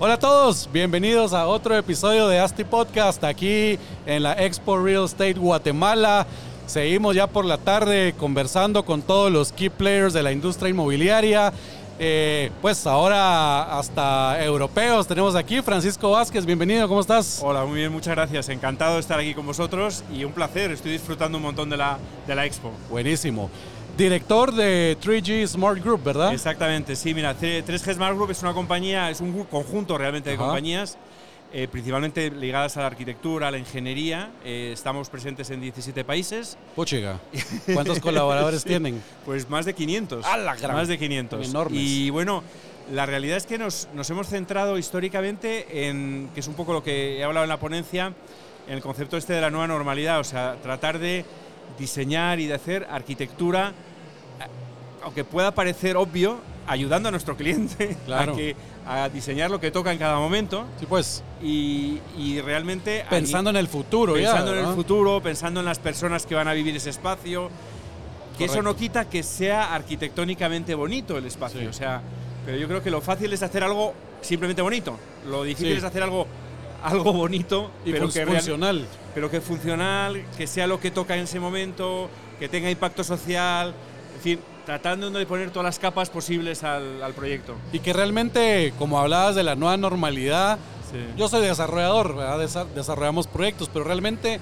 Hola a todos, bienvenidos a otro episodio de ASTI Podcast aquí en la Expo Real Estate Guatemala. Seguimos ya por la tarde conversando con todos los key players de la industria inmobiliaria. Eh, pues ahora hasta europeos tenemos aquí Francisco Vázquez, bienvenido, ¿cómo estás? Hola, muy bien, muchas gracias. Encantado de estar aquí con vosotros y un placer, estoy disfrutando un montón de la, de la expo. Buenísimo. Director de 3G Smart Group, ¿verdad? Exactamente, sí, mira, 3G Smart Group es una compañía, es un conjunto realmente de Ajá. compañías, eh, principalmente ligadas a la arquitectura, a la ingeniería. Eh, estamos presentes en 17 países, Puchiga. ¿Cuántos colaboradores tienen? pues más de 500. ¡A la gran! Más de 500. Enormes. Y bueno, la realidad es que nos, nos hemos centrado históricamente en, que es un poco lo que he hablado en la ponencia, en el concepto este de la nueva normalidad, o sea, tratar de diseñar y de hacer arquitectura, aunque pueda parecer obvio, ayudando a nuestro cliente Claro. a, que, a diseñar lo que toca en cada momento Sí, pues, y, y realmente... pensando en el futuro ya, Pensando en el futuro, pensando en las personas que van a vivir ese espacio. Que eso no quita que sea arquitectónicamente bonito el espacio. Sí. O sea, pero yo creo que lo fácil es hacer algo simplemente bonito. Lo difícil Sí. es hacer algo, algo bonito, Y pero, real- funcional. pero que funcional, que sea lo que toca en ese momento, que tenga impacto social. En fin, tratando de poner todas las capas posibles al, al proyecto. Y que realmente, como hablabas de la nueva normalidad, Sí. yo soy desarrollador, desarrollamos proyectos, pero realmente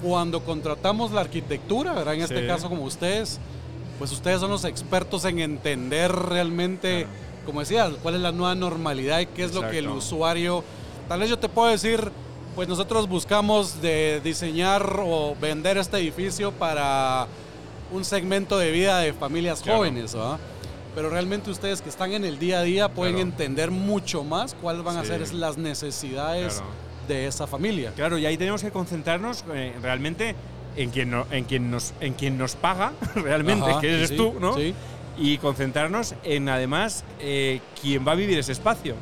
cuando contratamos la arquitectura, ¿verdad? en este Sí. caso como ustedes, pues ustedes son los expertos en entender realmente, Claro. como decías, cuál es la nueva normalidad y qué es lo que el usuario, tal vez yo te puedo decir, pues nosotros buscamos de diseñar o vender este edificio para un segmento de vida de familias Claro. jóvenes, ¿verdad? Pero realmente ustedes que están en el día a día pueden Claro. entender mucho más cuáles van a Sí. ser las necesidades Claro. de esa familia. Claro, y ahí tenemos que concentrarnos eh, realmente en quien, no- en, quien nos, en quien nos paga realmente, Ajá, que eres sí, tú, ¿no? Sí, Y concentrarnos en además eh, quién va a vivir ese espacio.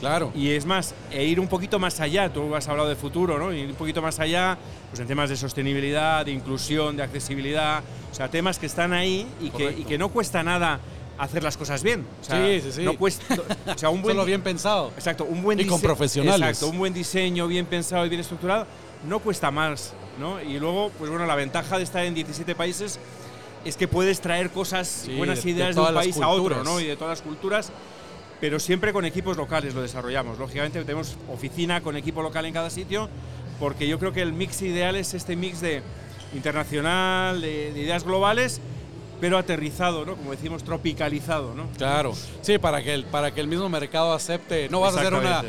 claro. Y es más, e ir un poquito más allá, tú has hablado de futuro, ¿no? Ir un poquito más allá, pues en temas de sostenibilidad, de inclusión, de accesibilidad, o sea, temas que están ahí y, que, y que no cuesta nada hacer las cosas bien. O sea, Sí, sí, sí. No cuesta, o sea, un buen Solo bien pensado. Exacto, un buen Y con profesionales. Exacto, un buen diseño bien pensado y bien estructurado no cuesta más, ¿no? Y luego, pues bueno, la ventaja de estar en 17 países es que puedes traer cosas, Sí, buenas de- de ideas de, un país a otro. ¿no? Y de todas las culturas, pero siempre con equipos locales lo desarrollamos. Lógicamente tenemos oficina con equipo local en cada sitio, porque yo creo que el mix ideal es este mix de internacional, de, de ideas globales, pero aterrizado, ¿no? Como decimos, tropicalizado, ¿no? Claro. Sí, para que el, para que el mismo mercado acepte. No vas a hacer una,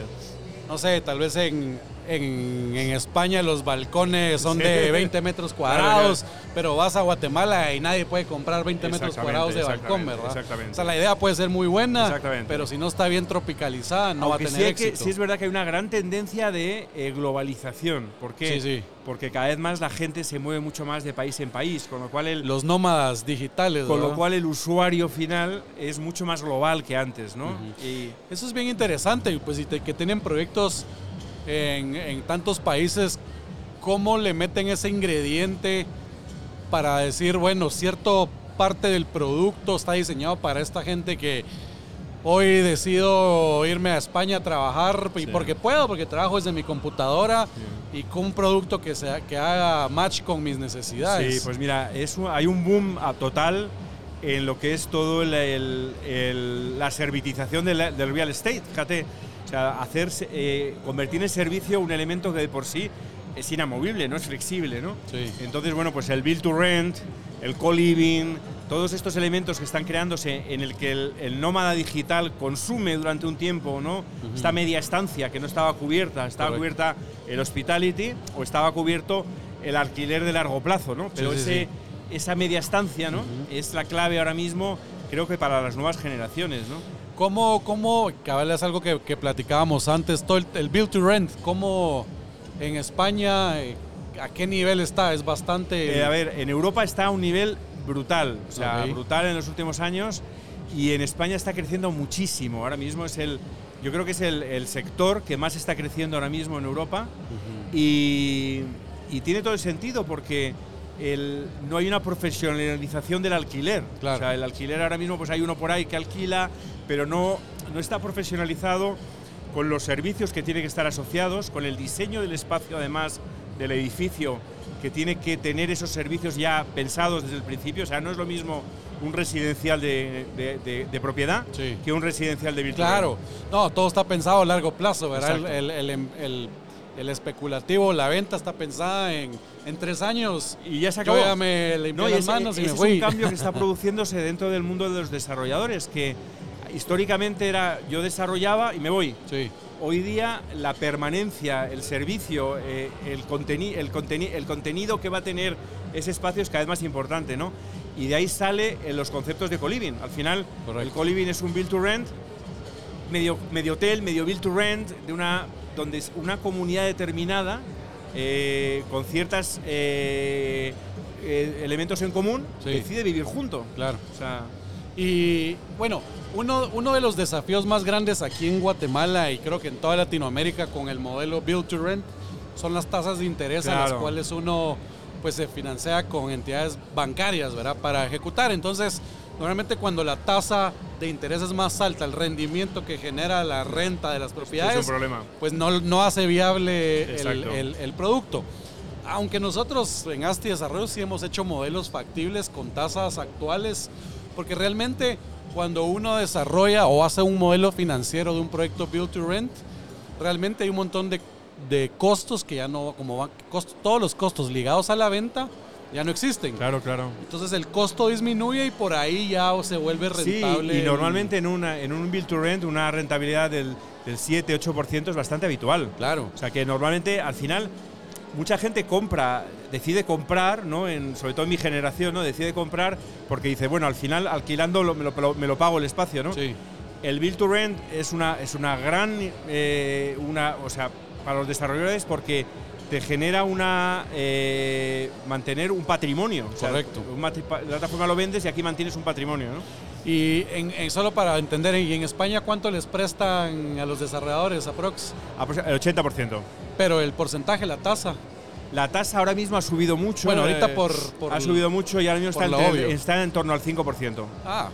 no sé, tal vez en, en, en España los balcones son Sí. de 20 metros cuadrados, pero vas a Guatemala y nadie puede comprar 20 metros cuadrados de balcón, ¿verdad? exactamente. O sea, la idea puede ser muy buena, pero si no está bien tropicalizada, no Aunque va a sí, tener que- éxito. sí es verdad que hay una gran tendencia de eh, globalización. ¿Por qué? Sí, sí. Porque cada vez más la gente se mueve mucho más de país en país, con lo cual el, Los nómadas digitales, con lo cual el usuario final es mucho más global que antes, ¿no? Y Eso es bien interesante, y pues y te- que tienen proyectos en, en tantos países, ¿cómo le meten ese ingrediente para decir, bueno, cierto parte del producto está diseñado para esta gente que hoy decido irme a España a trabajar y Sí. porque puedo, porque trabajo desde mi computadora y con un producto que, sea, que haga match con mis necesidades? Sí, pues mira, es un- hay un boom a total en lo que es todo el- el- el- la servitización del, del real estate. Fíjate, o sea, hacer, eh, convertir en servicio un elemento que de por sí es inamovible, no es flexible, ¿no? Sí. Entonces, bueno, pues el build to rent, el co-living, todos estos elementos que están creándose en el que el, el nómada digital consume durante un tiempo, ¿no? Esta media estancia que no estaba cubierta, estaba Correcto. cubierta el hospitality o estaba cubierto el alquiler de largo plazo, ¿no? Pero sí, ese, sí. esa media estancia, ¿no? Es la clave ahora mismo, creo que para las nuevas generaciones, ¿no? ¿Cómo, cómo, cabal, es algo que, que platicábamos antes, todo el, el build to rent, cómo en España, eh, ¿A qué nivel está? Es bastante... Eh, a ver, en Europa está a un nivel brutal, o sea, Ok. brutal en los últimos años y en España está creciendo muchísimo. Ahora mismo es el, yo creo que es el, el sector que más está creciendo ahora mismo en Europa y, y tiene todo el sentido porque el- no hay una profesionalización del alquiler. Claro. O sea, el alquiler ahora mismo pues hay uno por ahí que alquila, pero no, no está profesionalizado con los servicios que tienen que estar asociados, con el diseño del espacio además del edificio que tiene que tener esos servicios ya pensados desde el principio. O sea, no es lo mismo un residencial de, de- de- de propiedad Sí. que un residencial de virtual. Claro, no, todo está pensado a largo plazo, ¿verdad? El, el- el- el- el especulativo, la venta está pensada en, en tres años. Y ya se Yo acabó. ya me limpié No, las ese- manos y ese me es fui. un cambio que está produciéndose dentro del mundo de los desarrolladores, que históricamente era yo desarrollaba y me voy. Sí, Hoy día la permanencia, el servicio, eh, el, conteni- el, conteni- el contenido que va a tener ese espacio es cada vez más importante, ¿no? Y de ahí sale eh, los conceptos de co-living. Al final, Correcto. el co-living es un build to rent, medio, medio hotel, medio build to rent, de una, donde es una comunidad determinada eh, con ciertos elementos en común Sí. decide vivir junto. claro. O sea, Y bueno, uno, uno de los desafíos más grandes aquí en Guatemala y creo que en toda Latinoamérica con el modelo Build to Rent son las tasas de interés a las Claro. cuales uno pues se financia con entidades bancarias, ¿verdad? Para ejecutar. Entonces, normalmente cuando la tasa de interés es más alta, el rendimiento que genera la renta de las es un propiedades, problema. pues no, no hace viable el- el producto. Aunque nosotros en Asti Desarrollo sí hemos hecho modelos factibles con tasas actuales, porque realmente cuando uno desarrolla o hace un modelo financiero de un proyecto Build to Rent, realmente hay un montón de, de costos que ya no, como van, todos los costos ligados a la venta ya no existen. Claro, claro. Entonces el costo disminuye y por ahí ya se vuelve rentable. Sí, y normalmente en, una, en un build to rent una rentabilidad del, del 7-8% es bastante habitual. Claro. O sea que normalmente al final mucha gente compra, decide comprar, ¿no? En, sobre todo en mi generación, ¿no? Decide comprar porque dice, bueno, al final alquilando lo- me, lo, me lo pago el espacio, ¿no? Sí, El build to rent es una, es una gran, eh, una, o sea, para los desarrolladores porque te genera una eh, mantener un patrimonio. O sea, Correcto. pa- la plataforma lo vendes y aquí mantienes un patrimonio, ¿no? Y en, en- solo para entender, ¿y en España cuánto les prestan a los desarrolladores, aprox? El 80%. Pero el porcentaje, la tasa. La tasa ahora mismo ha subido mucho. Bueno, ahorita eh, por- por ha subido mucho y ahora mismo está, en, está en torno al 5%. Ah,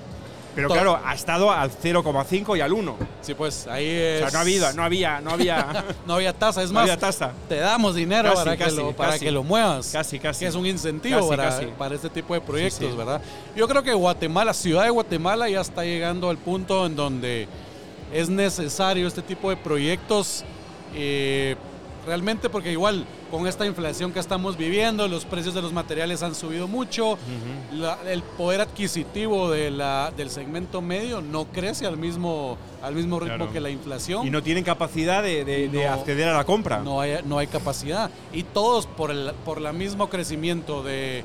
Pero claro, ha estado al 0,5 y al 1. sí, pues ahí O es. sea, no había, no había, no había, no había tasa, es no más, había tasa. te damos dinero Casi, para, casi, que lo, para casi. que lo muevas. Casi, casi. Que es un incentivo para, para este tipo de proyectos, sí. ¿verdad? Yo creo que Guatemala, ciudad de Guatemala, ya está llegando al punto en donde es necesario este tipo de proyectos. eh, realmente porque igual con esta inflación que estamos viviendo, los precios de los materiales han subido mucho, la- el poder adquisitivo de la- del segmento medio no crece al mismo, al mismo ritmo Claro. que la inflación. Y no tienen capacidad de, de- acceder a la compra. No hay, no hay capacidad. Y todos, por el por el mismo crecimiento de,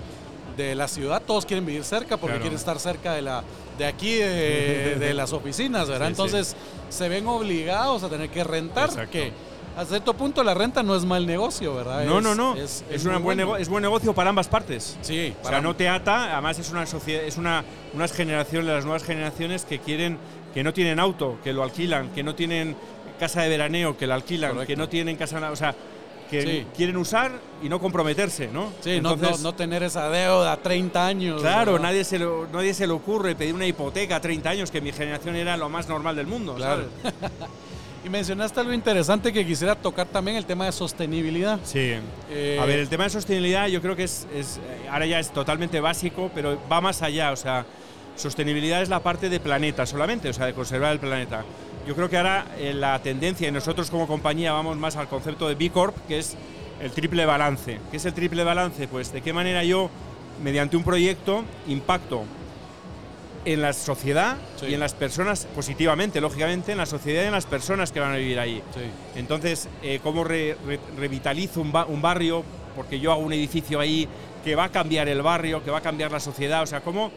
de la ciudad, todos quieren vivir cerca porque Claro. quieren estar cerca de, la, de aquí, de, de las oficinas, ¿verdad? Sí, sí. Entonces se ven obligados a tener que rentar, Exacto. que a cierto punto la renta no es mal negocio, ¿verdad? No, Es- no, no. Es, Es, es una buen bueno. nego- es buen negocio para ambas partes. Sí, O sea, no te ata, además es una sociedad, es una unas generaciones, las nuevas generaciones que quieren, que no tienen auto, que lo alquilan, que no tienen casa de veraneo, que la alquilan, Correcto. que no tienen casa, o sea, que Sí. quieren usar y no comprometerse, ¿no? Sí, no- Entonces, no, no tener esa deuda a 30 años. Claro, ¿verdad? nadie se, lo- nadie se le ocurre pedir una hipoteca a 30 años, que en mi generación era lo más normal del mundo. Claro. ¿sabes? Y mencionaste algo interesante que quisiera tocar también, el tema de sostenibilidad. Sí. Eh, A ver, el tema de sostenibilidad yo creo que es, es, eh, ahora ya es totalmente básico, pero va más allá. O sea, sostenibilidad es la parte de planeta solamente, o sea, de conservar el planeta. Yo creo que ahora eh, la tendencia, y nosotros como compañía vamos más al concepto de B Corp, que es el triple balance. ¿Qué es el triple balance? Pues de qué manera yo, mediante un proyecto, impacto en la sociedad Sí. y en las personas, positivamente, lógicamente, en la sociedad y en las personas que van a vivir ahí. Sí. Entonces, eh, ¿cómo re- re- revitalizo un, ba- un barrio? Porque yo hago un edificio ahí que va a cambiar el barrio, que va a cambiar la sociedad. O sea, ¿cómo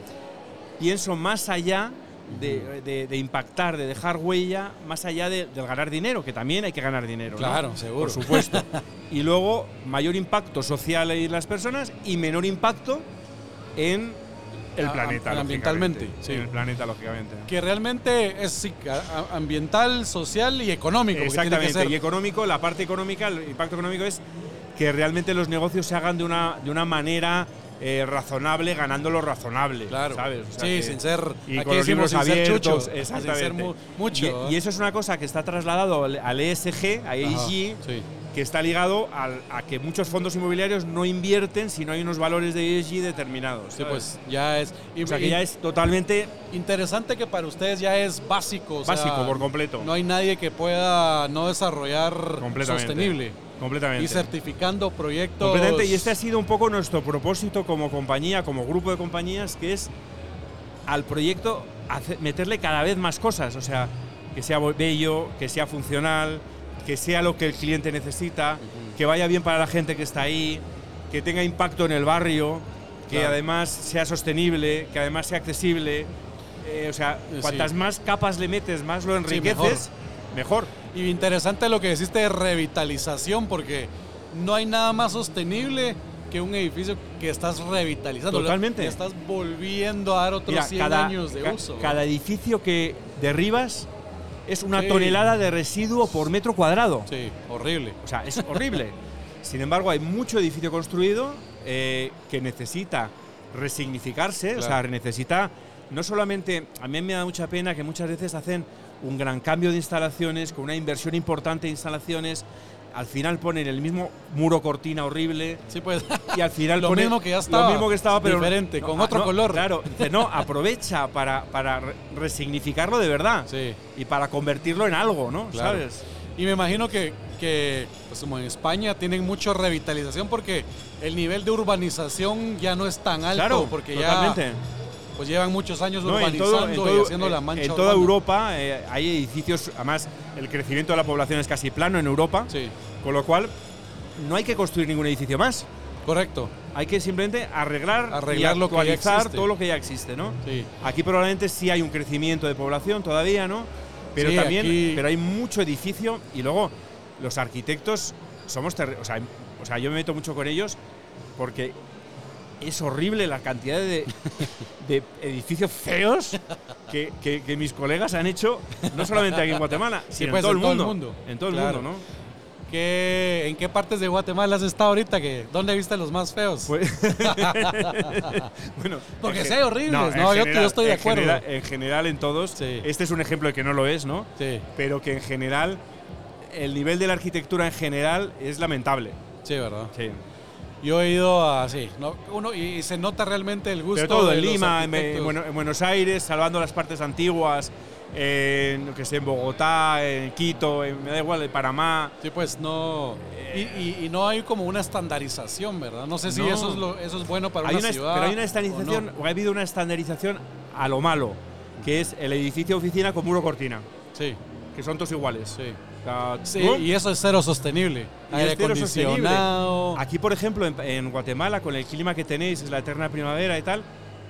pienso más allá de, de- de impactar, de dejar huella, más allá de- del ganar dinero, que también hay que ganar dinero. ¿no? Claro, seguro. Por supuesto. y luego, mayor impacto social en las personas y menor impacto en el planeta. am- ambientalmente, sí. El planeta, lógicamente. Que realmente es sí, a- ambiental, social y económico. porque tiene que Exactamente. Y económico, la parte económica, el impacto económico es que realmente los negocios se hagan de una, de una manera eh, razonable, ganando lo razonable. Claro. ¿sabes? O sea sí, que- sin ser. y aquí decimos sin ser abiertos, chucho, exactamente. Sin ser mu- mucho. ¿eh? Y, y eso es una cosa que está trasladado al, ESG, a ESG, sí. Que está ligado al- a que muchos fondos inmobiliarios no invierten si no hay unos valores de ESG determinados. Sí, pues ya es. o sea que ya es totalmente Interesante que para ustedes ya es básico. o sea, básico por completo. No hay nadie que pueda no desarrollar sostenible. Completamente. Y certificando proyectos. Completamente, y este ha sido un poco nuestro propósito como compañía, como grupo de compañías, que es al proyecto meterle cada vez más cosas, o sea, que sea bello, que sea funcional, que sea lo que el cliente necesita, que vaya bien para la gente que está ahí, que tenga impacto en el barrio, que Claro. además sea sostenible, que además sea accesible. Eh, o sea, Sí. cuantas más capas le metes, más lo enriqueces, mejor. Y interesante lo que deciste de revitalización, porque no hay nada más sostenible que un edificio que estás revitalizando. Totalmente. Le estás volviendo a dar otros Mira, 100 cada, años de ca- uso. cada edificio que derribas es una Sí. tonelada de residuo por metro cuadrado. Sí, horrible. O sea, es horrible. Sin embargo, hay mucho edificio construido eh, que necesita resignificarse, o sea, necesita no solamente, a mí me da mucha pena que muchas veces hacen un gran cambio de instalaciones, con una inversión importante de instalaciones, al final ponen el mismo muro cortina horrible, Sí, pues. y al final Lo pone- mismo que ya estaba, lo mismo que estaba pero diferente, con otro no, color. claro dice, no aprovecha para, para re- resignificarlo de verdad sí. y para convertirlo en algo no Claro. sabes Y me imagino que, que, pues como en España, tienen mucho revitalización porque el nivel de urbanización ya no es tan alto. claro porque totalmente ya pues llevan muchos años No, en urbanizando todo- en y haciendo la mancha en toda urbana. Europa eh, hay edificios además el crecimiento de la población es casi plano en Europa Sí, con lo cual no hay que construir ningún edificio más correcto. hay que simplemente arreglar, Arreglar y actualizar todo lo que ya existe no Sí. Aquí probablemente sí hay un crecimiento de población todavía, ¿no? Pero Sí, también, aquí- pero hay mucho edificio y luego los arquitectos somos, o sea, o sea, yo me meto mucho con ellos porque es horrible la cantidad de, de edificios feos que, que- que mis colegas han hecho, no solamente aquí en Guatemala, Sí, sino pues, en todo en el todo el mundo. En todo el Claro. mundo, ¿no? ¿Qué, ¿En qué partes de Guatemala has estado ahorita? Que, ¿Dónde viste los más feos? Pues- bueno, Porque hay horribles, ¿no? Yo- yo estoy de en acuerdo. general- en general, en todos. Sí. Este es un ejemplo de que no lo es, ¿no? sí, Pero que en general, el nivel de la arquitectura en general es lamentable. sí, ¿verdad? Sí. Yo he ido a, sí, no, uno, y, se nota realmente el gusto Pero todo, de en Lima, en, Buenos Aires, salvando las partes antiguas, en, que sé, en Bogotá, en Quito, en, me da igual, en Panamá. Sí, pues no. Y, y- y no hay como una estandarización, ¿verdad? No sé si No. eso, es lo, eso es bueno para Hay una ciudad. pero hay una o estandarización, no. o ha habido una estandarización a lo malo, que es el edificio oficina con muro cortina, Sí, que son todos iguales. sí. Sí, ¿no? y eso es cero sostenible. Aire. Aquí, por ejemplo, en, en Guatemala, con el clima que tenéis, es la eterna primavera y tal,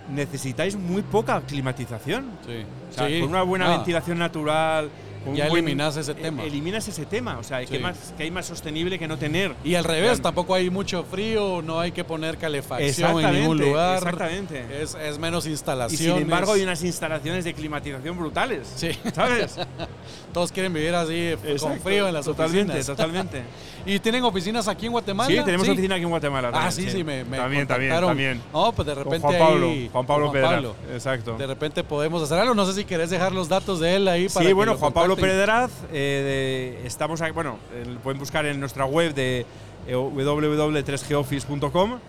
necesitáis muy poca climatización. Sí. O sea, Sí. con una buena Ah, ventilación natural. Con Ya eliminas ese tema. Eliminas ese tema. O sea, Sí. que, más, que hay más sostenible que no tener. Y al revés, tampoco hay mucho frío, no hay que poner calefacción en ningún lugar. exactamente. Es, es menos Y instalaciones. sin embargo, hay unas instalaciones de climatización brutales. Sí. ¿Sabes? Todos quieren vivir así, con Exacto, frío en las totalmente, oficinas. Totalmente. ¿Y tienen oficinas aquí en Guatemala? Sí, tenemos oficina aquí en Guatemala. Ah, también, sí, sí, me, me También, también, también. No, pues de Con repente Juan Pablo, ahí- Juan Pablo con Pedraz. Exacto. De repente podemos hacer algo. No sé si querés dejar los datos de él ahí para Sí, bueno, Juan Pablo contacten. Pedraz, eh, de- estamos aquí, bueno, pueden buscar en nuestra web de eh, www.3goffice.com,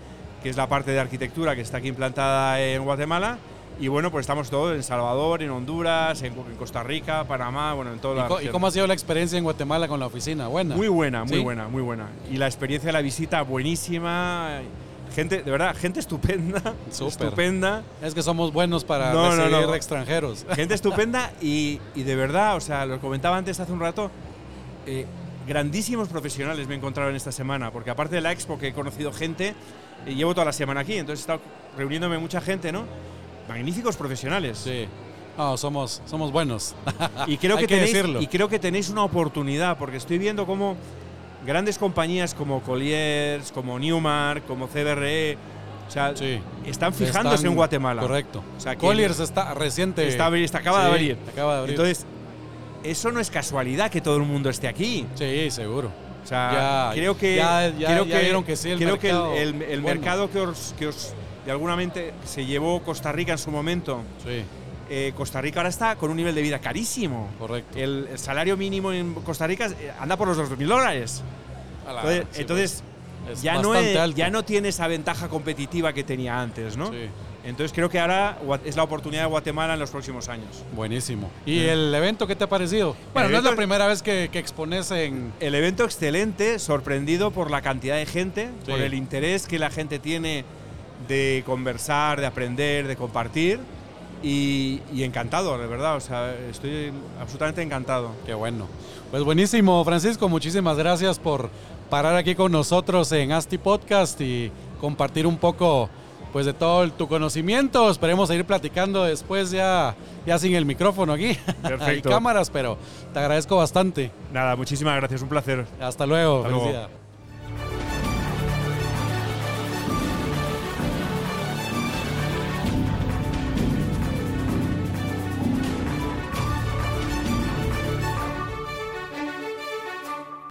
que es la parte de arquitectura que está aquí implantada en Guatemala. Y bueno, pues estamos todos en Salvador, en Honduras, en, en Costa Rica, Panamá, bueno, en toda ¿Y, la y cómo ha sido la experiencia en Guatemala con la oficina? Buena. Muy buena, muy ¿Sí? buena, muy buena. Y la experiencia de la visita buenísima. Gente, de verdad, gente estupenda. Súper. Estupenda. Es que somos buenos para No, no, recibir no. extranjeros. Gente estupenda y, y de verdad, o sea, lo comentaba antes hace un rato, eh, grandísimos profesionales me he encontrado en esta semana, porque aparte de la expo que he conocido gente, eh, llevo toda la semana aquí, entonces he estado reuniéndome mucha gente, ¿no? Magníficos profesionales. Sí. No, somos, somos buenos. Y creo, Hay que que tenéis, decirlo. y creo que tenéis una oportunidad, porque estoy viendo cómo grandes compañías como Colliers, como Newmark, como CBRE, o sea, Sí. están fijándose Están- en Guatemala. Correcto. O sea, que- Colliers está reciente. Está, está- acaba de Sí, abrir. Acaba de abrir. Entonces, eso no es casualidad que todo el mundo esté aquí. sí, seguro. O sea, Ya, creo que ya- ya- creo que, vieron que sí, el creo que el- mercado el, el bueno. mercado que os, que os de alguna mente se llevó Costa Rica en su momento. Sí, eh, Costa Rica ahora está con un nivel de vida carísimo. correcto. El, el salario mínimo en Costa Rica eh, anda por los 2.000 dólares. La- Entonces, sí, entonces, pues, es ya, no es- ya no tiene esa ventaja competitiva que tenía antes, ¿no? Sí, Entonces creo que ahora es la oportunidad de Guatemala en los próximos años. buenísimo. ¿Y el evento qué te ha parecido? Bueno, no es la primera vez que, que expones en... El evento excelente, sorprendido por la cantidad de gente, Sí. por el interés que la gente tiene de conversar, de aprender, de compartir. Y, y encantado, de verdad. O sea, estoy absolutamente encantado. Qué bueno. Pues buenísimo, Francisco. Muchísimas gracias por parar aquí con nosotros en Asti Podcast y compartir un poco pues de todo el- tu conocimiento. Esperemos seguir platicando después ya, ya sin el micrófono aquí. Hay Perfecto. cámaras, pero te agradezco bastante. Nada, muchísimas gracias, un placer. Hasta luego. Hasta luego. Felicidad.